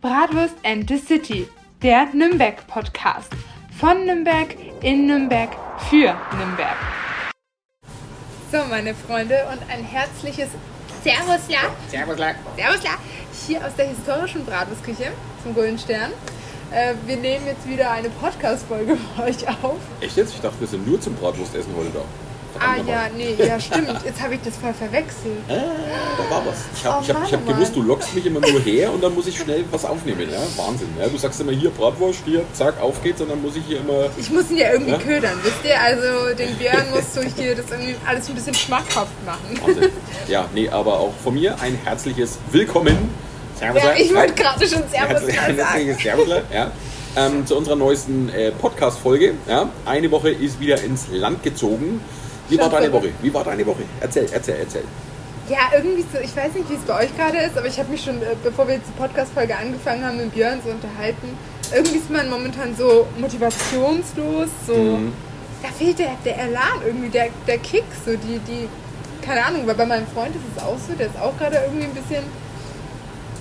Bratwurst and the City, der Nürnberg-Podcast. Von Nürnberg, in Nürnberg, für Nürnberg. So, meine Freunde, und ein herzliches Servusla. Servusla. Servusla. Hier aus der historischen Bratwurstküche zum Golden Stern. Äh, wir nehmen jetzt wieder eine Podcast-Folge für euch auf. Echt jetzt? Ich dachte, wir sind nur zum Bratwurstessen heute da. Ah ja, nee, ja stimmt. Jetzt habe ich das voll verwechselt. Ah, da war was. Ich habe Oh, ich hab, ich hab Mann, gewusst, du lockst mich immer nur her und dann muss ich schnell was aufnehmen. Ja? Wahnsinn. Ja? Du sagst immer hier Bratwurst, hier, zack, auf geht's und dann muss ich hier immer. Ich muss ihn ja irgendwie Ja? ködern, wisst ihr? Also den Björn musst du hier das irgendwie alles ein bisschen schmackhaft machen. Wahnsinn. Ja, nee, aber auch von mir ein herzliches Willkommen. Servus. Ja, ich wollte gerade schon Servus sagen. herzliches Servus. Ja. Ähm, zu unserer neuesten äh, Podcast-Folge. Ja. Eine Woche ist wieder ins Land gezogen. Wie war deine. Woche? Wie war deine Woche? Erzähl, erzähl, erzähl. Ja, irgendwie so, ich weiß nicht, wie es bei euch gerade ist, aber ich habe mich schon, äh, bevor wir jetzt die Podcast-Folge angefangen haben, mit Björn so unterhalten. Irgendwie ist man momentan so motivationslos, so. Mhm. Da fehlt der, der Elan irgendwie, der, der Kick, so die, die, keine Ahnung, weil bei meinem Freund ist es auch so, der ist auch gerade irgendwie ein bisschen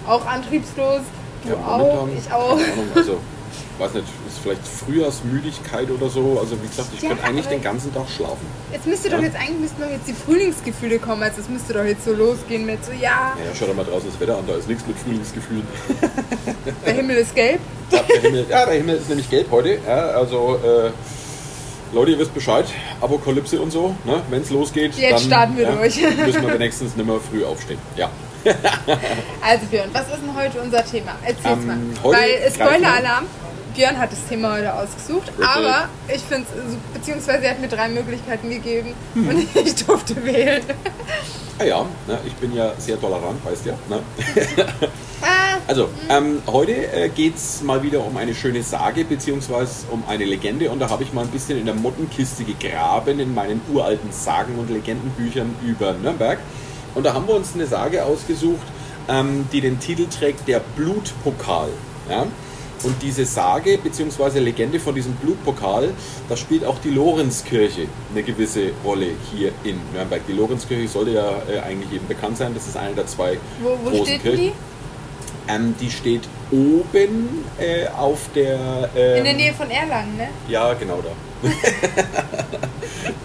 auch antriebslos. Du Ja, auch, ich auch. Keine Ahnung, also, weiß nicht, ist vielleicht Frühjahrsmüdigkeit oder so. Also, wie gesagt, ich Ja, könnte eigentlich den ganzen Tag schlafen. Jetzt müsste doch Ja. jetzt eigentlich müssten doch jetzt die Frühlingsgefühle kommen, also es müsste doch jetzt so losgehen mit so, ja, Naja, schau doch mal draußen das Wetter an, da ist nichts mit Frühlingsgefühlen. der Himmel ist gelb. Ja, der Himmel, ja, der Himmel ist nämlich gelb heute. Ja, also, äh, Leute, ihr wisst Bescheid. Apokalypse und so. Ne? Wenn es losgeht, Jetzt dann starten wir ja, durch. müssen wir wenigstens nicht mehr früh aufstehen. Ja. Also Björn, was ist denn heute unser Thema? Erzähl's Ähm, mal. Weil äh, Spoiler-Alarm, Björn hat das Thema heute ausgesucht, Richtig. aber ich finde es, beziehungsweise er hat mir drei Möglichkeiten gegeben Hm. und ich durfte wählen. Ah ja, ne, ich bin ja sehr tolerant, weißt ja. Ne? Also, ähm, heute äh, geht es mal wieder um eine schöne Sage beziehungsweise um eine Legende und da habe ich mal ein bisschen in der Mottenkiste gegraben in meinen uralten Sagen- und Legendenbüchern über Nürnberg. Und da haben wir uns eine Sage ausgesucht, ähm, die den Titel trägt Der Blutpokal. Ja? Und diese Sage bzw. Legende von diesem Blutpokal, da spielt auch die Lorenzkirche eine gewisse Rolle hier in Nürnberg. Die Lorenzkirche sollte ja äh, eigentlich eben bekannt sein. Das ist eine der zwei wo wo großen steht Kirchen. die? Ähm, die steht oben äh, auf der. Ähm, In der Nähe von Erlangen, ne? Ja, genau da.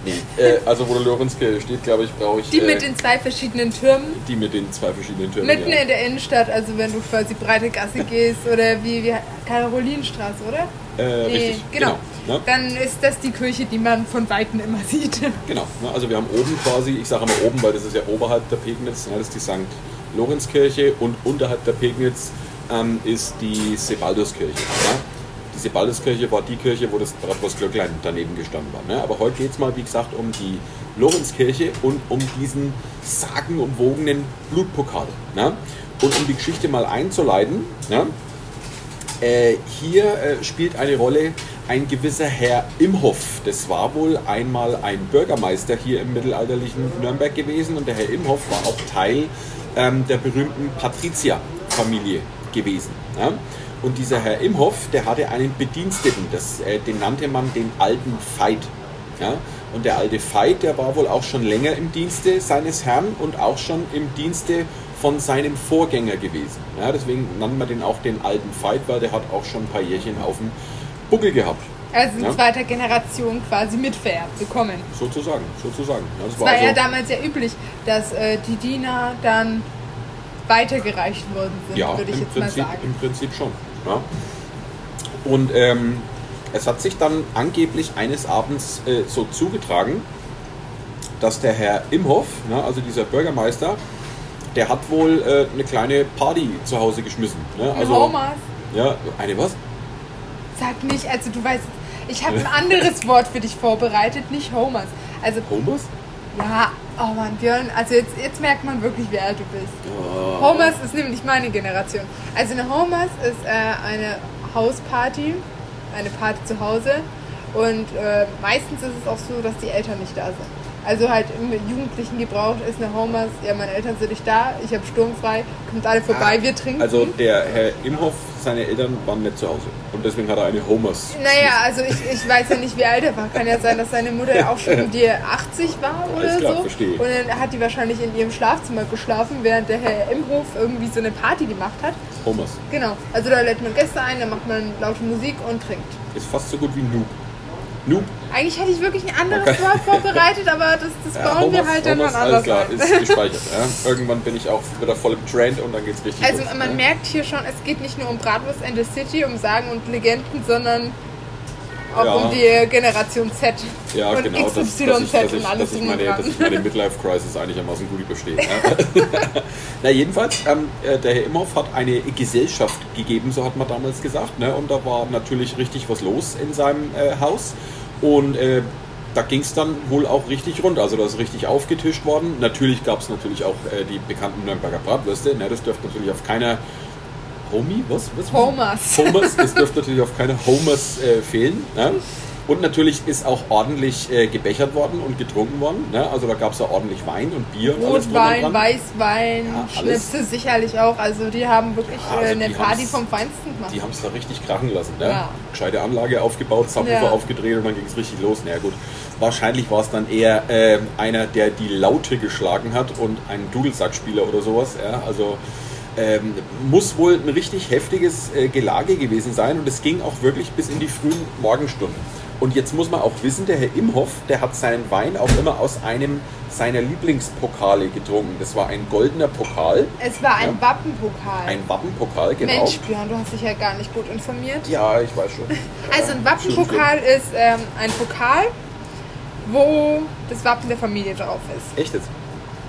nee, äh, also wo der Lorenzkirche steht, glaube ich, brauche ich. Die äh, mit den zwei verschiedenen Türmen. die mit den zwei verschiedenen Türmen. Mitten ja. in der Innenstadt, also wenn du quasi breite Gasse gehst oder wie, wie Karolinenstraße, oder? Äh, richtig, genau. genau. Ne? Dann ist das die Kirche, die man von Weitem immer sieht. Genau, ne? also wir haben oben quasi, ich sage immer oben, weil das ist ja oberhalb der Pegnitz, ne? das ist die St. Lorenzkirche und unterhalb der Pegnitz ähm, ist die Sebalduskirche. Ne? Die Sebalduskirche war die Kirche, wo das Bratwurstglöcklein daneben gestanden war. Ne? Aber heute geht es mal, wie gesagt, um die Lorenzkirche und um diesen sagenumwogenen Blutpokal. Ne? Und um die Geschichte mal einzuleiten, ne? Äh, hier äh, spielt eine Rolle ein gewisser Herr Imhoff. Das war wohl einmal ein Bürgermeister hier im mittelalterlichen Nürnberg gewesen und der Herr Imhoff war auch Teil ähm, der berühmten Patrizierfamilie gewesen. Ja? Und dieser Herr Imhoff, der hatte einen Bediensteten, das, äh, den nannte man den alten Veit. Ja? Und der alte Veit, der war wohl auch schon länger im Dienste seines Herrn und auch schon im Dienste von seinem Vorgänger gewesen. Ja, deswegen nannte man den auch den alten Veit, weil der hat auch schon ein paar Jährchen auf dem Buckel gehabt. Also in Ja. zweiter Generation quasi mitvererbt bekommen. Sozusagen, sozusagen. Ja, das Es war war ja also, damals ja üblich, dass äh, die Diener dann weitergereicht worden sind, ja, würde ich jetzt Prinzip, mal sagen. im Prinzip schon. Ja. Und ähm, es hat sich dann angeblich eines Abends äh, so zugetragen, dass der Herr Imhoff, ne, also dieser Bürgermeister, der hat wohl äh, eine kleine Party zu Hause geschmissen. Ne? Also, Homers, ja, eine was? sag nicht, also du weißt, ich habe ein anderes Wort für dich vorbereitet, nicht Homers. Also, Homers? Ja, oh Mann, Björn, also jetzt, jetzt merkt man wirklich, wie alt du bist. Oh. Homers ist nämlich meine Generation. Also eine Homers ist äh, eine Hausparty, eine Party zu Hause und äh, meistens ist es auch so, dass die Eltern nicht da sind. Also halt im jugendlichen Gebrauch ist eine Homers, ja meine Eltern sind nicht da, ich habe sturmfrei, kommt alle vorbei, wir trinken. Also der Herr Imhoff, seine Eltern waren nicht zu Hause. Und deswegen hat er eine Homers. Naja, also ich, ich weiß ja nicht, wie alt er war. Kann ja sein, dass seine Mutter auch schon um die 80 war oder Alles klar, so. verstehe. Und dann hat die wahrscheinlich in ihrem Schlafzimmer geschlafen, während der Herr Imhof irgendwie so eine Party gemacht hat. Homers. Genau. Also da lädt man Gäste ein, da macht man laute Musik und trinkt. Ist fast so gut wie Noob. Noob. Eigentlich hätte ich wirklich ein anderes Wort vorbereitet, aber das, das Ja, bauen wir halt dann mal alles anders klar, ein. ist gespeichert. Ja. Irgendwann bin ich auch wieder voll im Trend und dann geht's richtig Also los. man ja. merkt hier schon, es geht nicht nur um Bratwurst and the City, um Sagen und Legenden, sondern auch Ja. um die Generation Z Ja, und genau, dass, XYZ ich, dass, ich, und alles dass, ich meine, und dass dran. ich meine Midlife-Crisis einigermaßen gut überstehe. Na jedenfalls, ähm, äh, der Herr Imhoff hat eine Gesellschaft gegeben, so hat man damals gesagt. Ne? Und da war natürlich richtig was los in seinem äh, Haus. Und äh, da ging es dann wohl auch richtig rund. Also da ist richtig aufgetischt worden. Natürlich gab es natürlich auch äh, die bekannten Nürnberger Bratwürste. Ne? Das dürfte natürlich auf keiner... Homie? Was? was? Homers. Homers, es dürfte natürlich auf keine Homers äh, fehlen. Ne? Und natürlich ist auch ordentlich äh, gebechert worden und getrunken worden. Ne? Also da gab es ja ordentlich Wein und Bier und Rotwein. Weißwein, Ja. Schnipse sicherlich auch. Also die haben wirklich Ja, also äh, eine Party vom Feinsten gemacht. Die haben es da richtig krachen lassen. Ne? Ja. Gescheite Anlage aufgebaut, Subwoofer aufgedreht und dann ging es richtig los. Na ja, gut, wahrscheinlich war es dann eher ähm, einer, der die Laute geschlagen hat und ein Dudelsackspieler oder sowas. Ja? Also ähm, muss wohl ein richtig heftiges äh, Gelage gewesen sein und es ging auch wirklich bis in die frühen Morgenstunden. Und jetzt muss man auch wissen, der Herr Imhoff, der hat seinen Wein auch immer aus einem seiner Lieblingspokale getrunken. Das war ein goldener Pokal, es war ein Ja. Wappenpokal. ein Wappenpokal, genau. Mensch, Björn, du hast dich ja gar nicht gut informiert. Ja, ich weiß schon. Also ein Wappenpokal ist ähm, ein Pokal, wo das Wappen der Familie drauf ist. Echt jetzt?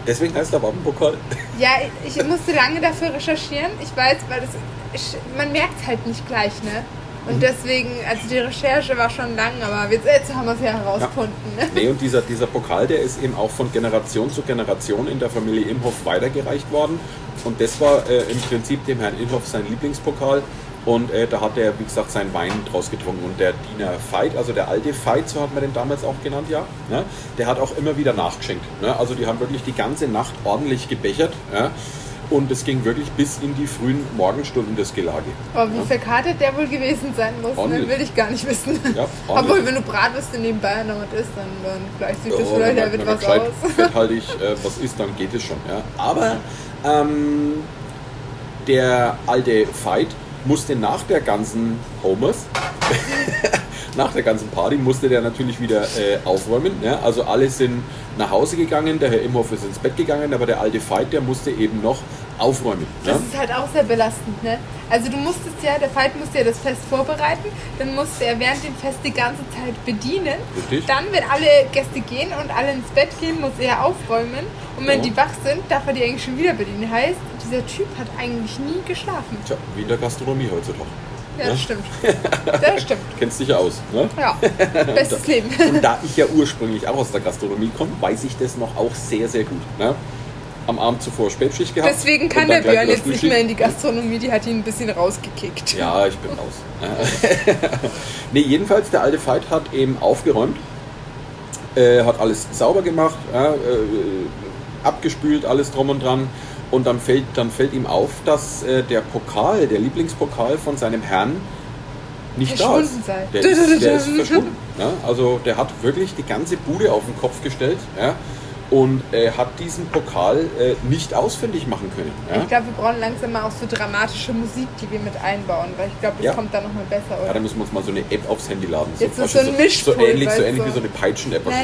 Deswegen heißt der Wappenpokal. Ja, ich musste lange dafür recherchieren. Ich weiß, weil das ich, man merkt es halt nicht gleich, ne? Mhm. Und deswegen, also die Recherche war schon lang, aber jetzt, jetzt haben wir es ja herausgefunden. Ne? Nee, und dieser, dieser Pokal, der ist eben auch von Generation zu Generation in der Familie Imhoff weitergereicht worden. Und das war äh, im Prinzip dem Herrn Imhoff sein Lieblingspokal. Und äh, da hat er, wie gesagt, seinen Wein draus getrunken. Und der Diener Veit, also der alte Veit, so hat man den damals auch genannt, ja, ne? der hat auch immer wieder nachgeschenkt. Ne? Also die haben wirklich die ganze Nacht ordentlich gebechert. Ja? Und es ging wirklich bis in die frühen Morgenstunden des Gelage. Aber wie verkartet der wohl gewesen sein muss, ne? Will ich gar nicht wissen. Ja, Obwohl, wenn du Bratwürste nebenbei noch was isst, dann, dann gleicht sich das Ja, vielleicht ja mit was gescheit aus. fetthaltig äh, was ist, dann geht es schon. Ja. Aber ähm, der alte Veit musste nach der ganzen Homers, nach der ganzen Party, musste der natürlich wieder äh, aufräumen. Ja. Also alle sind nach Hause gegangen, der Herr Imhoff ist ins Bett gegangen, aber der alte Veit, der musste eben noch aufräumen. Ja. Das ist halt auch sehr belastend, ne? Also du musstest ja, der Veit musste ja das Fest vorbereiten, dann musste er während dem Fest die ganze Zeit bedienen. Richtig. Dann, wenn alle Gäste gehen und alle ins Bett gehen, muss er aufräumen. Und wenn Ja. die wach sind, darf er die eigentlich schon wieder bedienen. Heißt, dieser Typ hat eigentlich nie geschlafen. Tja, wie in der Gastronomie heutzutage. Ja, Ja. das stimmt. Das stimmt. Kennst dich ja aus. Ne? Ja, bestes Leben. Und da ich ja ursprünglich auch aus der Gastronomie komme, weiß ich das noch auch sehr, sehr gut. Ne? Am Abend zuvor Spätschicht gehabt. Deswegen kann der Björn jetzt nicht mehr in die Gastronomie, die hat ihn ein bisschen rausgekickt. Ja, ich bin raus. nee, jedenfalls, der alte Veit hat eben aufgeräumt, äh, hat alles sauber gemacht, äh, abgespült, alles drum und dran. Und dann fällt, dann fällt ihm auf, dass äh, der Pokal, der Lieblingspokal von seinem Herrn, nicht da ist. Sei. Der ist, der ist verschwunden. Ja? Also der hat wirklich die ganze Bude auf den Kopf gestellt ja? Und äh, hat diesen Pokal äh, nicht ausfindig machen können. Ja? Ich glaube, wir brauchen langsam mal auch so dramatische Musik, die wir mit einbauen, weil ich glaube, das Ja. kommt dann nochmal besser. Ja, Oder? da müssen wir uns mal so eine App aufs Handy laden. Jetzt ist so ein Beispiel so, Mischpult, ähnlich, so ähnlich wie so eine Peitschen-App. Also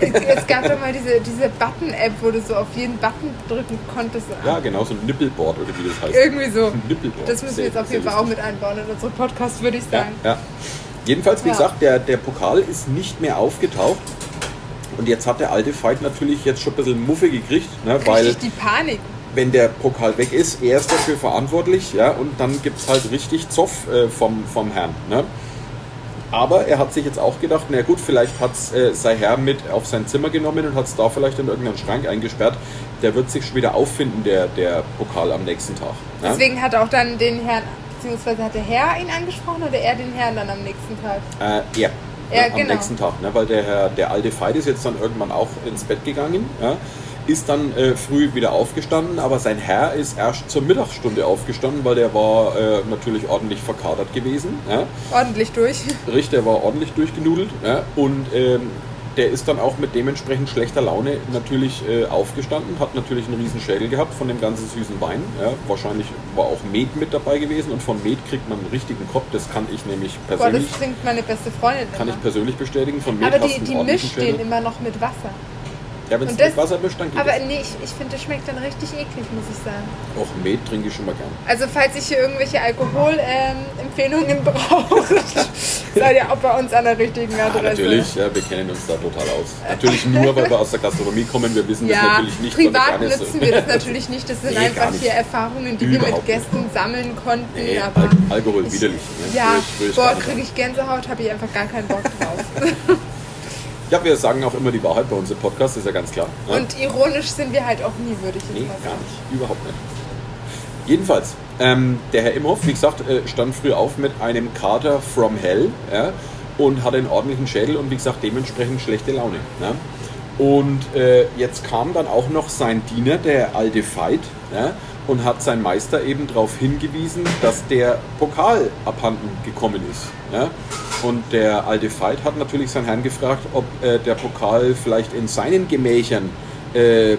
es, gab doch mal diese, diese Button-App, wo du so auf jeden Button drücken konntest. Ja, genau, so ein Nippelboard oder wie das heißt. Irgendwie so. Nippelboard. Das müssen wir jetzt auf jeden Fall auch mit einbauen in unseren Podcast, würde ich Ja, sagen. ja. Jedenfalls, wie Ja. gesagt, der, der Pokal ist nicht mehr aufgetaucht. Und jetzt hat der alte Veit natürlich jetzt schon ein bisschen Muffe gekriegt, ne, weil Richtig die Panik. wenn der Pokal weg ist, er ist dafür verantwortlich, ja, und dann gibt es halt richtig Zoff äh, vom, vom Herrn. Ne? Aber er hat sich jetzt auch gedacht, na gut, vielleicht hat es äh, sein Herr mit auf sein Zimmer genommen und hat es da vielleicht in irgendeinen Schrank eingesperrt. Der wird sich schon wieder auffinden, der, der Pokal am nächsten Tag. Ne? Deswegen hat auch dann den Herrn, beziehungsweise hat der Herr ihn angesprochen oder er den Herrn dann am nächsten Tag? Äh, er. Ja, ne, am genau. nächsten Tag, ne, weil der, Herr, der alte Veit ist jetzt dann irgendwann auch ins Bett gegangen, ja, ist dann äh, früh wieder aufgestanden, aber sein Herr ist erst zur Mittagsstunde aufgestanden, weil der war äh, natürlich ordentlich verkadert gewesen. Ja. Ordentlich durch. Richtig, der war ordentlich durchgenudelt ja, und ähm, der ist dann auch mit dementsprechend schlechter Laune natürlich äh, aufgestanden, hat natürlich einen riesen Schädel gehabt von dem ganzen süßen Wein. Ja, wahrscheinlich war auch Met mit dabei gewesen und von Met kriegt man einen richtigen Kopf. Das kann ich nämlich Boah, persönlich, das trinkt meine beste Freundin kann immer. ich persönlich bestätigen. Von Met Aber die, die mischt den immer noch mit Wasser. Ja, wenn es mit Wasser mischt, dann geht Aber es. nee, ich, ich finde, das schmeckt dann richtig eklig, muss ich sagen. Auch Met trinke ich schon mal gern. Also falls ich hier irgendwelche Alkoholempfehlungen brauche, seid ihr auch bei uns an der richtigen Ja, Adresse. natürlich, ja, wir kennen uns da total aus. Natürlich nur, weil wir aus der Gastronomie kommen, wir wissen das Ja, natürlich nicht. wir privat nicht nutzen wir das natürlich nicht. Das sind Nee, einfach nicht. hier Erfahrungen, die wir Überhaupt mit Gästen sammeln konnten. Nee, aber Al Alkohol ich- widerlich. Ne? Ja, boah, nicht kriege ich Gänsehaut, habe ich einfach gar keinen Bock drauf. Ja, wir sagen auch immer die Wahrheit bei uns im Podcast, ist ja ganz klar. Ne? Und ironisch sind wir halt auch nie, würde ich Nee, mal gar sagen. nicht. Überhaupt nicht. Jedenfalls, ähm, der Herr Imhoff, wie gesagt, äh, stand früh auf mit einem Kater from Hell ja, und hatte einen ordentlichen Schädel und wie gesagt, dementsprechend schlechte Laune. Ja. Und äh, jetzt kam dann auch noch sein Diener, der alte Veit, ja, und hat sein Meister eben darauf hingewiesen, dass der Pokal abhanden gekommen ist. Ja. Und der alte Veit hat natürlich seinen Herrn gefragt, ob äh, der Pokal vielleicht in seinen Gemächern äh,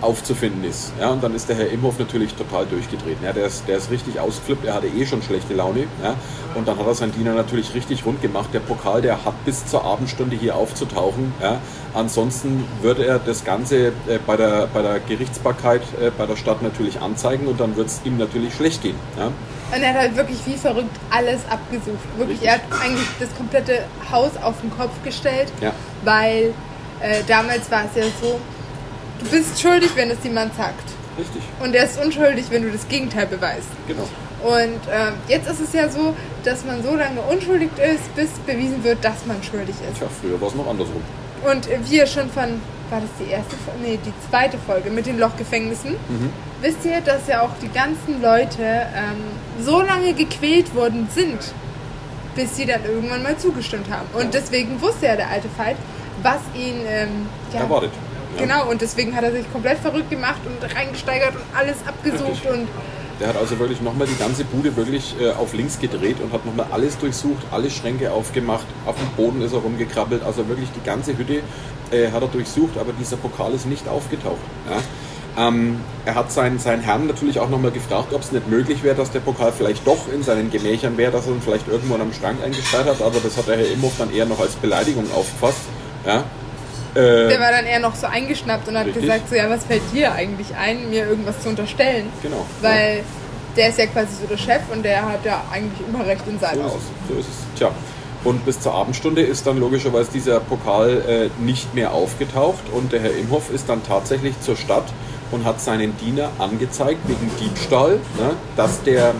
aufzufinden ist. Ja, und dann ist der Herr Imhoff natürlich total durchgedreht. Ja, der, ist, der ist richtig ausgeflippt, er hatte eh schon schlechte Laune. Ja, und dann hat er seinen Diener natürlich richtig rund gemacht. Der Pokal, der hat bis zur Abendstunde hier aufzutauchen. Ja. Ansonsten würde er das Ganze äh, bei, der, bei der Gerichtsbarkeit äh, bei der Stadt natürlich anzeigen und dann wird es ihm natürlich schlecht gehen. Ja. Und er hat halt wirklich wie verrückt alles abgesucht. Wirklich, Richtig. er hat eigentlich das komplette Haus auf den Kopf gestellt, Ja. weil äh, damals war es ja so, du bist schuldig, wenn es jemand sagt. Richtig, Und er ist unschuldig, wenn du das Gegenteil beweist. genau. Und ähm, jetzt ist es ja so, dass man so lange unschuldig ist, bis bewiesen wird, dass man schuldig ist. Tja, früher war es noch andersrum. Und wir schon von, war das die erste Folge? Nee, die zweite Folge mit den Lochgefängnissen. Mhm. Wisst ihr, dass ja auch die ganzen Leute ähm, so lange gequält worden sind, bis sie dann irgendwann mal zugestimmt haben. Und deswegen wusste ja der alte Veit, was ihn ähm, ja, Erwartet. Ja. Genau, und deswegen hat er sich komplett verrückt gemacht und reingesteigert und alles abgesucht Richtig. und Der hat also wirklich nochmal die ganze Bude wirklich äh, auf links gedreht und hat nochmal alles durchsucht, alle Schränke aufgemacht, auf dem Boden ist er rumgekrabbelt, also wirklich die ganze Hütte äh, hat er durchsucht, aber dieser Pokal ist nicht aufgetaucht. Ja? Ähm, er hat seinen, seinen Herrn natürlich auch nochmal gefragt, ob es nicht möglich wäre, dass der Pokal vielleicht doch in seinen Gemächern wäre, dass er ihn vielleicht irgendwo am Schrank eingesperrt hat, aber das hat der Herr Imhoff dann eher noch als Beleidigung aufgefasst. Ja? Äh, der war dann eher noch so eingeschnappt und hat Richtig. gesagt, so ja, was fällt dir eigentlich ein, mir irgendwas zu unterstellen? genau. Weil der ist ja quasi so der Chef und der hat ja eigentlich immer recht in seinem Haus. So ist es. Tja. Und bis zur Abendstunde ist dann logischerweise dieser Pokal äh, nicht mehr aufgetaucht und der Herr Imhoff ist dann tatsächlich zur Stadt und hat seinen Diener angezeigt wegen Diebstahl, ne, dass der äh,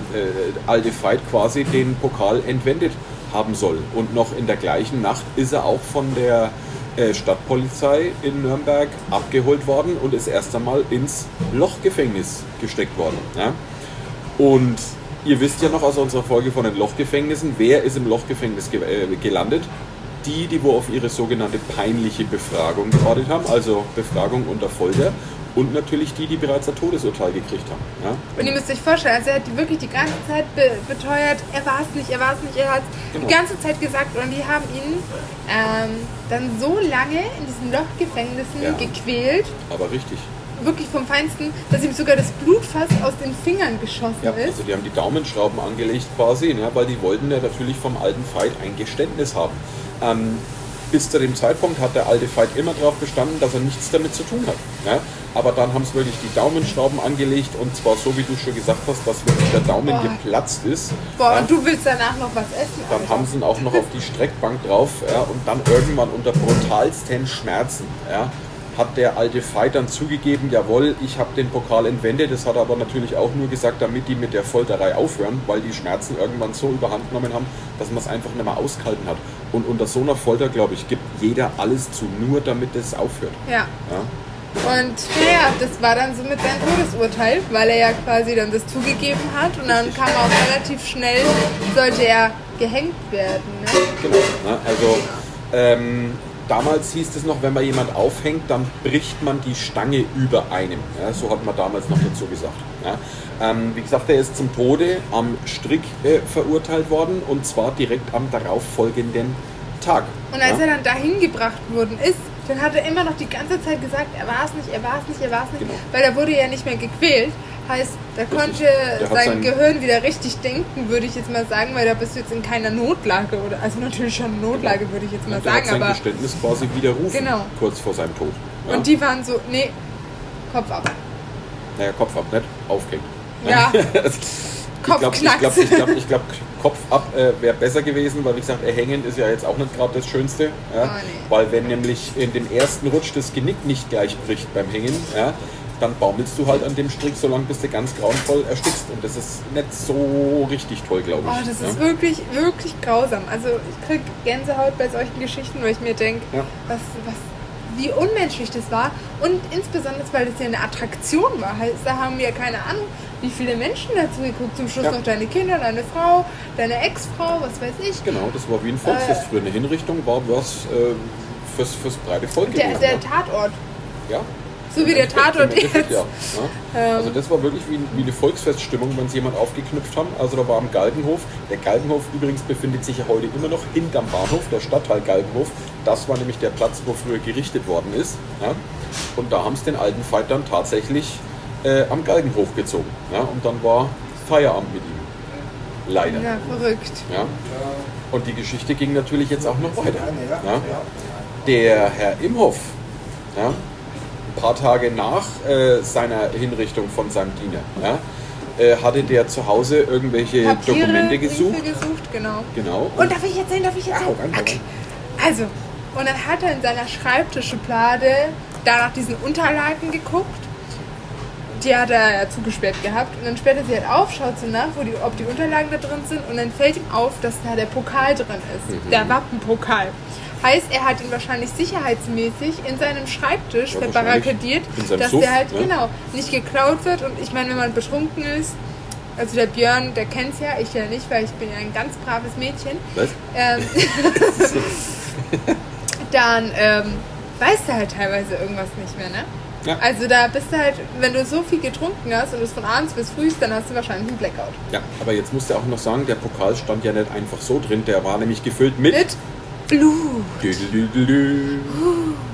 alte Veit quasi den Pokal entwendet haben soll. Und noch in der gleichen Nacht ist er auch von der äh, Stadtpolizei in Nürnberg abgeholt worden und ist erst einmal ins Lochgefängnis gesteckt worden. Ja. Und ihr wisst ja noch aus unserer Folge von den Lochgefängnissen, wer ist im Lochgefängnis ge äh, gelandet? Die, die wo auf ihre sogenannte peinliche Befragung gewartet haben, also Befragung unter Folter. Und natürlich die, die bereits ein Todesurteil gekriegt haben. Ja? Und ihr müsst euch vorstellen, also er hat wirklich die ganze Zeit be beteuert, er war es nicht, er war es nicht, er hat Genau. die ganze Zeit gesagt und die haben ihn ähm, dann so lange in diesen Lochgefängnissen Ja. gequält, Aber richtig. wirklich vom Feinsten, dass ihm sogar das Blut fast aus den Fingern geschossen Ja, ist. also die haben die Daumenschrauben angelegt quasi, ne, weil die wollten ja natürlich vom alten Veit ein Geständnis haben. Ähm, bis zu dem Zeitpunkt hat der alte Veit immer darauf bestanden, dass er nichts damit zu tun hat. Ne? Aber dann haben sie wirklich die Daumenschrauben angelegt und zwar so, wie du schon gesagt hast, dass wirklich der Daumen Boah. geplatzt ist. Boah, Ja? und du willst danach noch was essen? Dann Alter. haben sie ihn auch noch auf die Streckbank drauf ja, und dann irgendwann unter brutalsten Schmerzen ja, hat der alte Veit dann zugegeben, jawohl, ich habe den Pokal entwendet. Das hat er aber natürlich auch nur gesagt, damit die mit der Folterei aufhören, weil die Schmerzen irgendwann so überhand genommen haben, dass man es einfach nicht mehr ausgehalten hat. Und unter so einer Folter, glaube ich, gibt jeder alles zu, nur damit es aufhört. Ja. Ja. Und naja, das war dann somit sein Todesurteil, weil er ja quasi dann das zugegeben hat und dann kam auch relativ schnell, sollte er gehängt werden. Ne? Genau. Ne? Also ähm, damals hieß es noch, wenn man jemand aufhängt, dann bricht man die Stange über einem. Ja, so hat man damals noch dazu gesagt. Ja. Ähm, wie gesagt, er ist zum Tode am Strick äh, verurteilt worden und zwar direkt am darauffolgenden Tag. Und als ja? er dann dahin gebracht worden ist, dann hat er immer noch die ganze Zeit gesagt, er war es nicht, er war es nicht, er war es nicht. Genau. Weil er wurde ja nicht mehr gequält. Heißt, da konnte Der hat sein Gehirn wieder richtig denken, würde ich jetzt mal sagen, weil da bist du jetzt in keiner Notlage oder also natürlich schon Notlage, würde ich jetzt mal der hat sagen, sein aber Geständnis quasi widerrufen, Genau. kurz vor seinem Tod. Ja? und die waren so, nee, Kopf ab. naja, Kopf ab, nicht aufgehängt. Ja, Ich glaube, Kopf ich glaub, knackt. ich glaub, ich glaub, Kopf ab äh, wäre besser gewesen, weil wie gesagt, erhängend ist ja jetzt auch nicht gerade das Schönste. Ja? Oh, nee. Weil wenn nämlich in dem ersten Rutsch das Genick nicht gleich bricht beim Hängen, ja, dann baumelst du halt an dem Strick so lange, bis du ganz grauenvoll erstickst. Und das ist nicht so richtig toll, glaube ich. Oh, das ja? ist wirklich, wirklich grausam. Also ich krieg Gänsehaut bei solchen Geschichten, weil ich mir denke, Ja. was, was, wie unmenschlich das war. Und insbesondere, weil das ja eine Attraktion war. Heißt, da haben wir keine Ahnung, wie viele Menschen dazu geguckt. Zum Schluss Ja. noch deine Kinder, deine Frau, deine Ex-Frau, was weiß ich. Genau, das war wie ein Volksfest Äh, früher. Eine Hinrichtung war was äh, fürs, fürs breite Volk Der, gewesen. der. Tatort. ja. So wie der Tatort Endeffekt, jetzt. Ja. Ja. Ähm. Also das war wirklich wie, wie eine Volksfeststimmung, wenn sie jemand aufgeknüpft haben. Also da war am Galgenhof. Der Galgenhof übrigens befindet sich ja heute immer noch hinterm Bahnhof, der Stadtteil Galgenhof. Das war nämlich der Platz, wo früher gerichtet worden ist. Ja. Und da haben sie den alten Veit dann tatsächlich äh, am Galgenhof gezogen. Ja. Und dann war Feierabend mit ihm. Leider. Ja, verrückt. Ja. Und die Geschichte ging natürlich jetzt auch noch weiter. Ja. Der Herr Imhoff, ja, paar Tage nach äh, seiner Hinrichtung von seinem Diener, ja, äh, hatte der zu Hause irgendwelche Papiere, Dokumente Briefe gesucht. gesucht, genau. Genau. Und darf ich erzählen, darf ich Ja, hau rein, hau rein. Also, und dann hat er in seiner Schreibtischschublade da nach diesen Unterlagen geguckt. Die hat er ja zugesperrt gehabt. Und dann sperrt er sie halt auf, schaut so nach, wo die, ob die Unterlagen da drin sind. Und dann fällt ihm auf, dass da der Pokal drin ist. Mhm. Der Wappenpokal. Heißt, er hat ihn wahrscheinlich sicherheitsmäßig in seinem Schreibtisch Ja, verbarrikadiert, dass Suff, der halt ne? genau nicht geklaut wird. Und ich meine, wenn man betrunken ist, also der Björn, der kennt's ja, ich ja nicht, weil ich bin ja ein ganz braves Mädchen. Was? Ähm, dann ähm, weißt du halt teilweise irgendwas nicht mehr, ne? Ja. Also da bist du halt, wenn du so viel getrunken hast und es von abends bis früh, dann hast du wahrscheinlich einen Blackout. Ja, aber jetzt musst du auch noch sagen, der Pokal stand ja nicht einfach so drin, der war nämlich gefüllt mit. Mit Blut.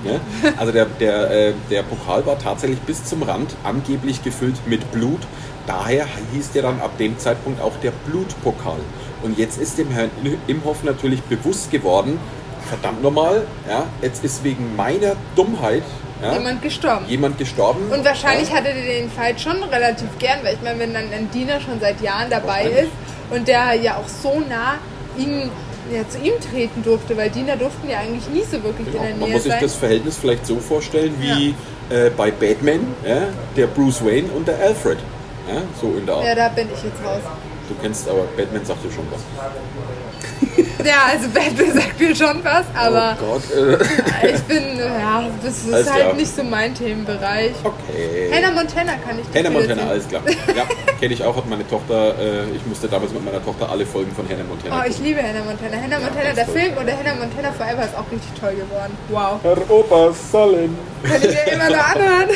Ja? Also der, der, äh, der Pokal war tatsächlich bis zum Rand angeblich gefüllt mit Blut. Daher hieß der dann ab dem Zeitpunkt auch der Blutpokal. Und jetzt ist dem Herrn Imhoff natürlich bewusst geworden, verdammt nochmal, ja, jetzt ist wegen meiner Dummheit ja, Jemand gestorben. jemand gestorben. Und wahrscheinlich ja, hatte der den Fight schon relativ gern, weil ich meine, wenn dann ein Diener schon seit Jahren dabei ist und der ja auch so nah ihm, ja, zu ihm treten durfte, weil Diener durften ja eigentlich nie so wirklich Genau. in der Man Nähe muss sich sein. das Verhältnis vielleicht so vorstellen wie äh, bei Batman, ja, der Bruce Wayne und der Alfred. Ja, so in der Art. ja, da bin ich jetzt raus. Du kennst aber Batman sagt dir schon was. Ja, also Batman sagt mir schon was, aber oh Gott. Äh, ich bin, ja, das ist Alles halt klar. nicht so mein Themenbereich. okay. Hannah Montana kann ich Hannah Montana, erzählen. alles klar. Ja, kenne ich auch, hat meine Tochter, äh, ich musste damals mit meiner Tochter alle Folgen von Hannah Montana Oh, ich gucken. liebe Hannah Montana. Hannah Montana, ganz der toll. Film oder Hannah Montana Forever ist auch richtig toll geworden. Wow. Herr Opa Sallen. Kann ich mir immer nur anhören.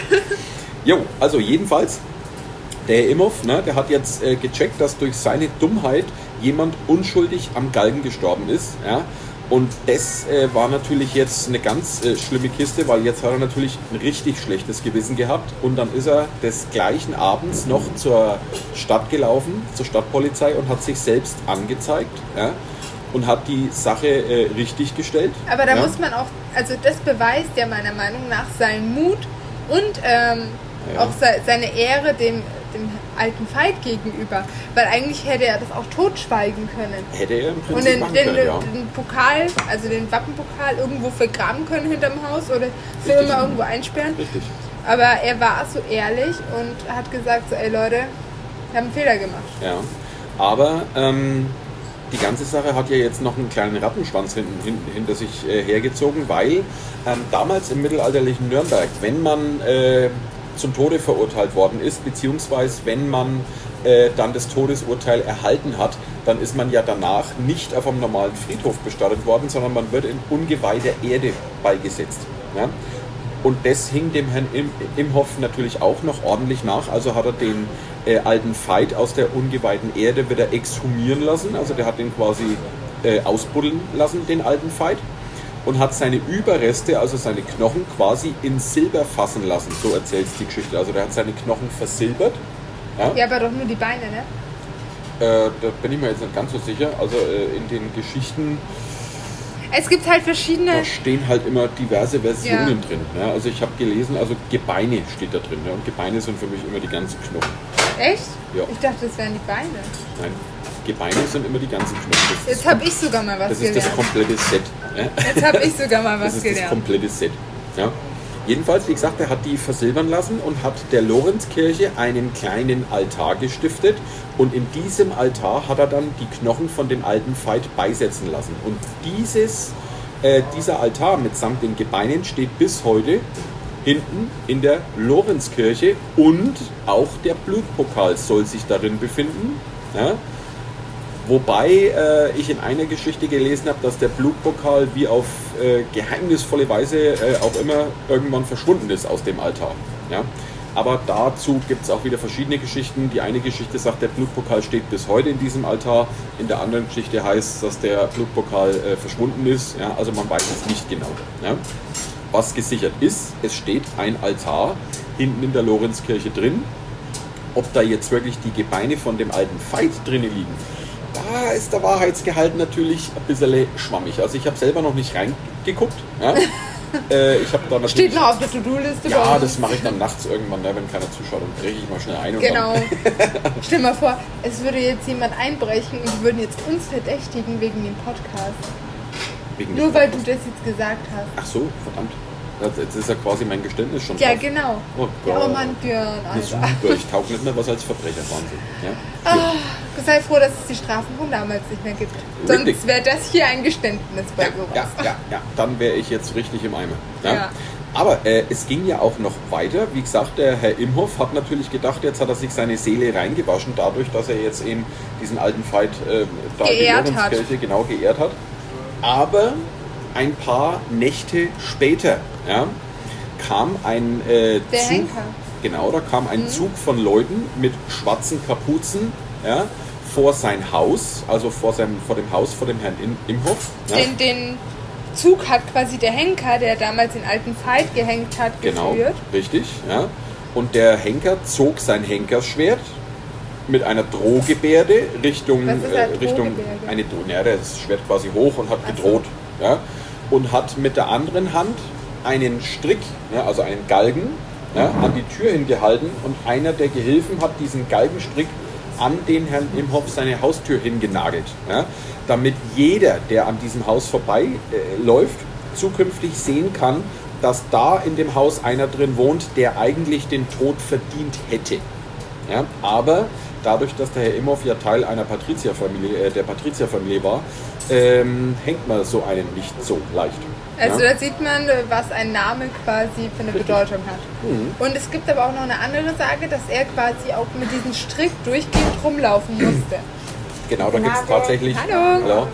Jo, also jedenfalls, der Imhoff, ne, der hat jetzt äh, gecheckt, dass durch seine Dummheit jemand unschuldig am Galgen gestorben ist. Ja? Und das äh, war natürlich jetzt eine ganz äh, schlimme Kiste, weil jetzt hat er natürlich ein richtig schlechtes Gewissen gehabt. Und dann ist er des gleichen Abends noch zur Stadt gelaufen, zur Stadtpolizei und hat sich selbst angezeigt. Ja? Und hat die Sache äh, richtig gestellt. Aber da ja? muss man auch, also das beweist ja meiner Meinung nach seinen Mut und ähm, Ja. auch se seine Ehre dem, dem alten Feind gegenüber. Weil eigentlich hätte er das auch totschweigen können. Hätte er im Prinzip Und den, machen den, können, ja. den Pokal, also den Wappenpokal irgendwo vergraben können hinterm Haus oder für Richtig. immer irgendwo einsperren. Richtig. Aber er war so ehrlich und hat gesagt, so, ey Leute, wir haben einen Fehler gemacht. Ja, aber ähm, die ganze Sache hat ja jetzt noch einen kleinen Rattenschwanz hinten, hinten, hinter sich äh, hergezogen, weil ähm, damals im mittelalterlichen Nürnberg, wenn man äh, zum Tode verurteilt worden ist, beziehungsweise wenn man äh, dann das Todesurteil erhalten hat, dann ist man ja danach nicht auf einem normalen Friedhof bestattet worden, sondern man wird in ungeweihter Erde beigesetzt. Ja? Und das hing dem Herrn Im Imhoff natürlich auch noch ordentlich nach. Also hat er den äh, alten Veit aus der ungeweihten Erde wieder exhumieren lassen. Also der hat den quasi äh, ausbuddeln lassen, den alten Veit. Und hat seine Überreste, also seine Knochen, quasi in Silber fassen lassen. So erzählt die Geschichte. Also der hat seine Knochen versilbert. Ja, Ja, aber doch nur die Beine, ne? Äh, da bin ich mir jetzt nicht ganz so sicher. Also äh, in den Geschichten, Es gibt halt verschiedene. da stehen halt immer diverse Versionen Ja. drin. Ja, also ich habe gelesen, also Gebeine steht da drin. Ja, und Gebeine sind für mich immer die ganzen Knochen. Echt? Ja. Ich dachte, das wären die Beine. Nein, Gebeine sind immer die ganzen Knochen. Das Jetzt habe ich sogar mal was das, ist das gelernt. komplette Set. Jetzt habe ich sogar mal Das was ist das gelernt. komplette Set. Ja. Jedenfalls, wie gesagt, er hat die versilbern lassen und hat der Lorenzkirche einen kleinen Altar gestiftet. Und in diesem Altar hat er dann die Knochen von dem alten Veit beisetzen lassen. Und dieses, äh, dieser Altar mitsamt den Gebeinen steht bis heute hinten in der Lorenzkirche und auch der Blutpokal soll sich darin befinden. Ja. Wobei äh, ich in einer Geschichte gelesen habe, dass der Blutpokal wie auf äh, geheimnisvolle Weise äh, auch immer irgendwann verschwunden ist aus dem Altar. Ja? Aber dazu gibt es auch wieder verschiedene Geschichten. Die eine Geschichte sagt, der Blutpokal steht bis heute in diesem Altar. In der anderen Geschichte heißt, dass der Blutpokal äh, verschwunden ist. Ja? Also man weiß es nicht genau. Ja? Was gesichert ist, es steht ein Altar hinten in der Lorenzkirche drin. Ob da jetzt wirklich die Gebeine von dem alten Veit drinnen liegen, ist der Wahrheitsgehalt natürlich ein bisschen schwammig. Also ich habe selber noch nicht reingeguckt. Ja? äh, ich habe da natürlich, Steht noch auf der To-Do-Liste. Ja, das mache ich dann nachts irgendwann, ne, wenn keiner zuschaut. Dann breche ich mal schnell ein und Genau. Stell mal vor, es würde jetzt jemand einbrechen und würden jetzt uns verdächtigen wegen dem Podcast. Wegen Nur des weil du Podcasts. das jetzt gesagt hast. Ach so, verdammt. Das- Jetzt ist ja quasi mein Geständnis schon Ja, drauf. genau. Oh ja, Gott. oh Mann, Björn, Alter. super, ich taug nicht mehr was als Verbrecher. Wahnsinn. Ja? Ah, sei froh, dass es die Strafen von damals nicht mehr gibt. Richtig. Sonst wäre das hier ein Geständnis bei ja, sowas. ja, ja, ja, dann wäre ich jetzt richtig im Eimer. Ja? Ja. Aber äh, es ging ja auch noch weiter. Wie gesagt, der Herr Imhoff hat natürlich gedacht, jetzt hat er sich seine Seele reingewaschen, dadurch, dass er jetzt eben diesen alten Fight äh, da Geehrt hat. Genau geehrt hat. Aber ein paar Nächte später ja, kam ein äh, Zug. Henker. Genau, da kam Mhm. ein Zug von Leuten mit schwarzen Kapuzen ja, vor sein Haus, also vor, seinem, vor dem Haus vor dem Herrn Im- Imhoff. Ja. Den, den Zug hat quasi der Henker, der damals den alten Fight gehängt hat, Genau, geführt. richtig. Ja. Und der Henker zog sein Henkersschwert mit einer Drohgebärde Richtung, Was ist äh, eine Richtung eine Dro- ja, das Schwert quasi hoch und hat Ach so. gedroht. Ja. Und hat mit der anderen Hand einen Strick, ja, also einen Galgen, ja, an die Tür hingehalten und einer der Gehilfen hat diesen Galgenstrick an den Herrn Imhoff seine Haustür hingenagelt. Ja, damit jeder, der an diesem Haus vorbei äh, läuft, zukünftig sehen kann, dass da in dem Haus einer drin wohnt, der eigentlich den Tod verdient hätte. Ja, aber dadurch, dass der Herr Imhoff ja Teil einer Patrizierfamilie, äh, der Patrizierfamilie war, ähm, hängt man so einen nicht so leicht. Also ja? da sieht man, was ein Name quasi für eine Richtig. Bedeutung hat. Mhm. Und es gibt aber auch noch eine andere Sage, dass er quasi auch mit diesem Strick durchgehend rumlaufen musste. Genau, da gibt es tatsächlich. Hallo.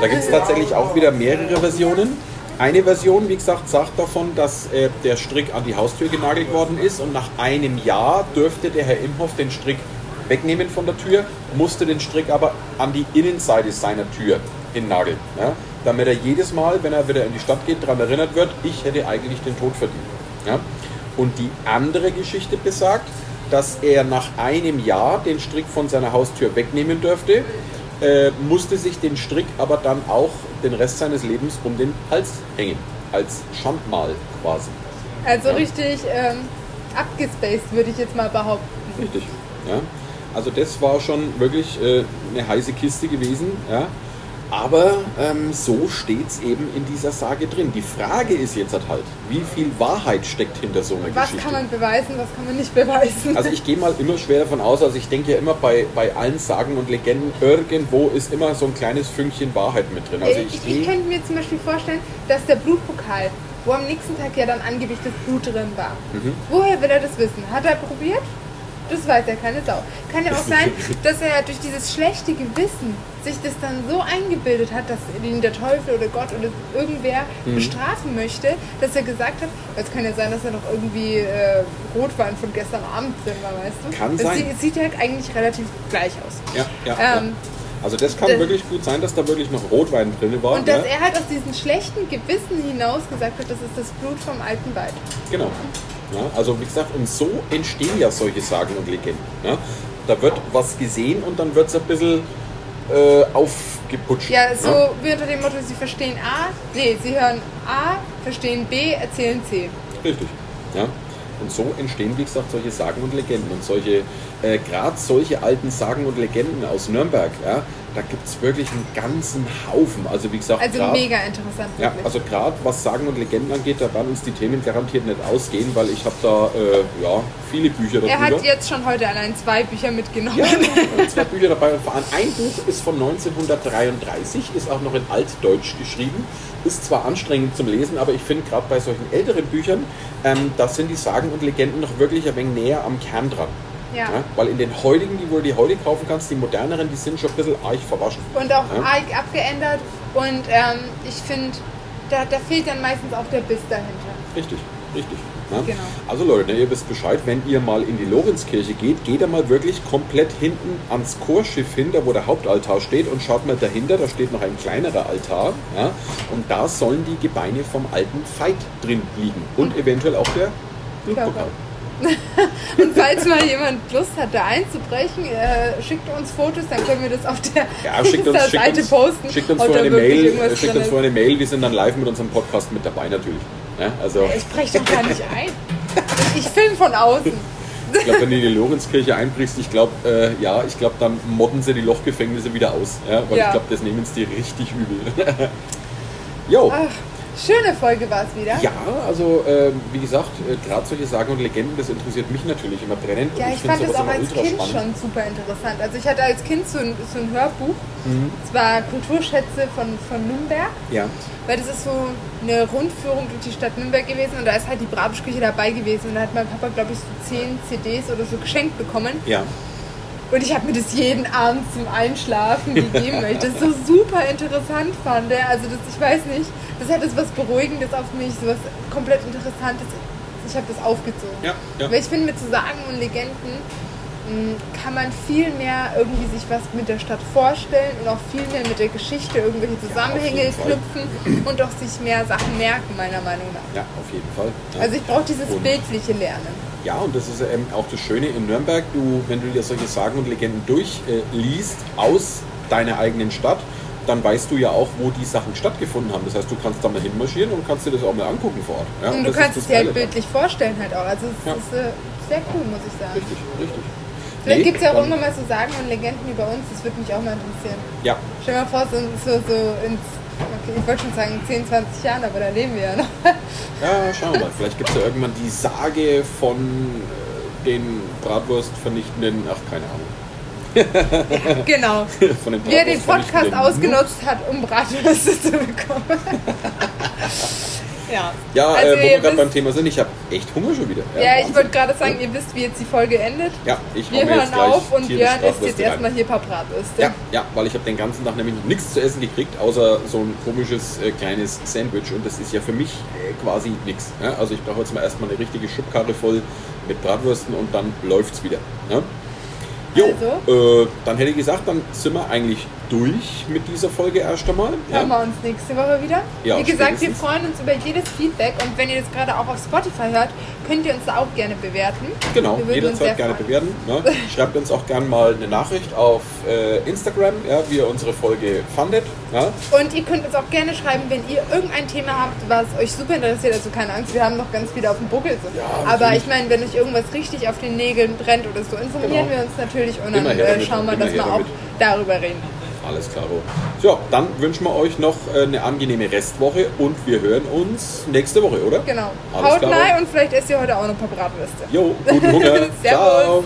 Da gibt es tatsächlich auch wieder mehrere Versionen. Eine Version, wie gesagt, sagt davon, dass äh, der Strick an die Haustür genagelt worden ist und nach einem Jahr dürfte der Herr Imhoff den Strick wegnehmen von der Tür, musste den Strick aber an die Innenseite seiner Tür hinnageln. Ja? Damit er jedes Mal, wenn er wieder in die Stadt geht, daran erinnert wird, ich hätte eigentlich den Tod verdient. Ja? Und die andere Geschichte besagt, dass er nach einem Jahr den Strick von seiner Haustür wegnehmen dürfte, äh, musste sich den Strick aber dann auch den Rest seines Lebens um den Hals hängen. Als Schandmal quasi. Also Ja. richtig ähm, abgespaced, würde ich jetzt mal behaupten. Richtig. Ja? Also das war schon wirklich äh, eine heiße Kiste gewesen. Ja? Aber ähm, so steht es eben in dieser Sage drin. Die Frage ist jetzt halt, wie viel Wahrheit steckt hinter so einer Was Geschichte? kann man beweisen, was kann man nicht beweisen? Also ich gehe mal immer schwer davon aus, also ich denke ja immer bei, bei allen Sagen und Legenden, irgendwo ist immer so ein kleines Fünkchen Wahrheit mit drin. Also ich, ich, ich, könnte mir zum Beispiel vorstellen, dass der Blutpokal, wo am nächsten Tag ja dann angeblich das Blut drin war, Mhm. woher will er das wissen? Hat er probiert? Das weiß ja keine Sau. Kann ja auch sein, dass er durch dieses schlechte Gewissen sich das dann so eingebildet hat, dass ihn der Teufel oder Gott oder irgendwer Mhm. bestrafen möchte, dass er gesagt hat, es kann ja sein, dass er noch irgendwie äh, Rotwein von gestern Abend drin war, weißt du? Kann das sein. Sieht, sieht ja eigentlich relativ gleich aus. ja, ja, ja. Ähm, Also das kann Das- wirklich gut sein, dass da wirklich noch Rotwein drin war. Und dass ne? er halt aus diesem schlechten Gewissen hinaus gesagt hat, das ist das Blut vom alten Weib. Genau. Ja, also wie gesagt, und so entstehen ja solche Sagen und Legenden. Ja? Da wird was gesehen und dann wird es ein bisschen äh, aufgeputscht. Ja, so wie unter dem Motto, sie verstehen A, nee, sie hören A, verstehen B, erzählen C. Richtig. Ja? Und so entstehen, wie gesagt, solche Sagen und Legenden. Und solche, äh, gerade solche alten Sagen und Legenden aus Nürnberg, ja, da gibt es wirklich einen ganzen Haufen. Also wie gesagt, Also grad- mega interessant. Ja, wirklich. also gerade was Sagen und Legenden angeht, da werden uns die Themen garantiert nicht ausgehen, weil ich habe da äh, ja, viele Bücher darüber. er hat jetzt schon heute allein zwei Bücher mitgenommen. Ja, zwei Bücher dabei. Ein Buch ist von 1933, ist auch noch in Altdeutsch geschrieben. Ist zwar anstrengend zum Lesen, aber ich finde gerade bei solchen älteren Büchern, ähm, da sind die Sagen und Legenden noch wirklich ein wenig näher am Kern dran. Ja. Ja, weil in den heutigen, die wo du die heute kaufen kannst, die moderneren, die sind schon ein bisschen arg verwaschen. Und auch Ja. arg abgeändert. Und ähm, ich finde, da, da fehlt dann meistens auch der Biss dahinter. Richtig, richtig. Ja? Genau. Also Leute, ne, ihr wisst Bescheid, wenn ihr mal in die Lorenzkirche geht, geht da mal wirklich komplett hinten ans Chorschiff hin, da wo der Hauptaltar steht und schaut mal dahinter, da steht noch ein kleinerer Altar. Ja? Und da sollen die Gebeine vom alten Veit drin liegen. Und eventuell auch der Blutpokal. Und falls mal jemand Lust hat, da einzubrechen, äh, schickt uns Fotos, dann können wir das auf der Ja, schickt uns, schickt Seite uns, posten. schickt uns vorher eine Mail, schickt uns vorher eine Mail, wir sind dann live mit unserem Podcast mit dabei natürlich. Ja? Also Ich spreche doch gar nicht ein. Ich film von außen. ich glaube, wenn du in die Lorenzkirche einbrichst, ich glaube, äh, ja, ich glaube, dann modden sie die Lochgefängnisse wieder aus. Ja? Weil ich glaube, das nehmen es die richtig übel. Jo. Ach, schöne Folge war es wieder. Ja, also äh, wie gesagt, äh, gerade solche Sagen und Legenden, das interessiert mich natürlich immer brennend. Ja, ich, find fand das auch als Kind spannend. schon super interessant. Also ich hatte als Kind so ein, so ein Hörbuch. Mhm. Es war Kulturschätze von, von Nürnberg. Ja, Weil das ist so eine Rundführung durch die Stadt Nürnberg gewesen und da ist halt die Brabischküche dabei gewesen. Und da hat mein Papa, glaube ich, so zehn CDs oder so geschenkt bekommen. ja. Und ich habe mir das jeden Abend zum Einschlafen gegeben, weil ich das so super interessant fand. Also das, ich weiß nicht, das hat jetzt was Beruhigendes auf mich, so was komplett Interessantes. Ich habe das aufgezogen. Ja, ja. Weil ich finde, mit so Sagen und Legenden mh, kann man viel mehr irgendwie sich was mit der Stadt vorstellen und auch viel mehr mit der Geschichte irgendwelche Zusammenhänge Fall. knüpfen und auch sich mehr Sachen merken, meiner Meinung nach. Ja, auf jeden Fall. Ja. Also ich brauche dieses Und- bildliche Lernen. Ja, und das ist eben auch das Schöne in Nürnberg. Du, wenn du dir solche Sagen und Legenden durchliest aus deiner eigenen Stadt, dann weißt du ja auch, wo die Sachen stattgefunden haben. Das heißt, du kannst da mal hinmarschieren und kannst dir das auch mal angucken vor Ort. Ja, und du kannst es dir halt bildlich vorstellen halt auch. Also es Ja. ist äh, sehr cool, muss ich sagen. Richtig, richtig. Vielleicht Nee, gibt es ja auch irgendwann mal so Sagen und Legenden über uns, das würde mich auch mal interessieren. Ja, Stell dir mal vor, so, so, so ins, okay, ich wollte schon sagen 10, 20 Jahren, aber da leben wir ja noch. ja, schauen wir mal. Vielleicht gibt es ja irgendwann die Sage von äh, den Bratwurst vernichtenden, ach, keine Ahnung. genau. Den Wie er den Podcast ausgenutzt hat, um Bratwürste zu bekommen. ja. Ja, Also äh, wo wir gerade beim Thema sind, ich habe echt Hunger schon wieder. Ja, ich Wahnsinn. wollte gerade sagen, ihr wisst, wie jetzt die Folge endet. Ja, ich Wir hören auf und Björn isst jetzt erstmal hier ein paar Bratwürste. Ja, ja, weil ich habe den ganzen Tag nämlich nichts zu essen gekriegt, außer so ein komisches äh, kleines Sandwich und das ist ja für mich äh, quasi nichts. Ja? Also ich brauche jetzt mal erstmal eine richtige Schubkarre voll mit Bratwürsten und dann läuft's wieder. Ja? Jo, Also? äh, dann hätte ich gesagt, dann sind wir eigentlich durch mit dieser Folge erst einmal. Hören wir uns nächste Woche wieder. Ja, Wie gesagt, wir freuen uns über jedes Feedback und wenn ihr das gerade auch auf Spotify hört, könnt ihr uns da auch gerne bewerten. Genau, jederzeit gerne bewerten. Ne? Schreibt uns auch gerne mal eine Nachricht auf äh, Instagram, ja, wie ihr unsere Folge fandet. Ja? Und ihr könnt uns auch gerne schreiben, wenn ihr irgendein Thema habt, was euch super interessiert. Also keine Angst, wir haben noch ganz viele auf dem Buckel. So. Ja, Aber ich meine, wenn euch irgendwas richtig auf den Nägeln brennt oder so, informieren Genau. wir uns natürlich und dann äh, schauen wir, dass wir auch darüber reden. Alles klar. So, dann wünschen wir euch noch äh, eine angenehme Restwoche und wir hören uns nächste Woche, oder? Genau. Alles Haut rein und vielleicht esst ihr heute auch noch ein paar Bratwürste. Jo, guten Hunger. Servus. Ciao.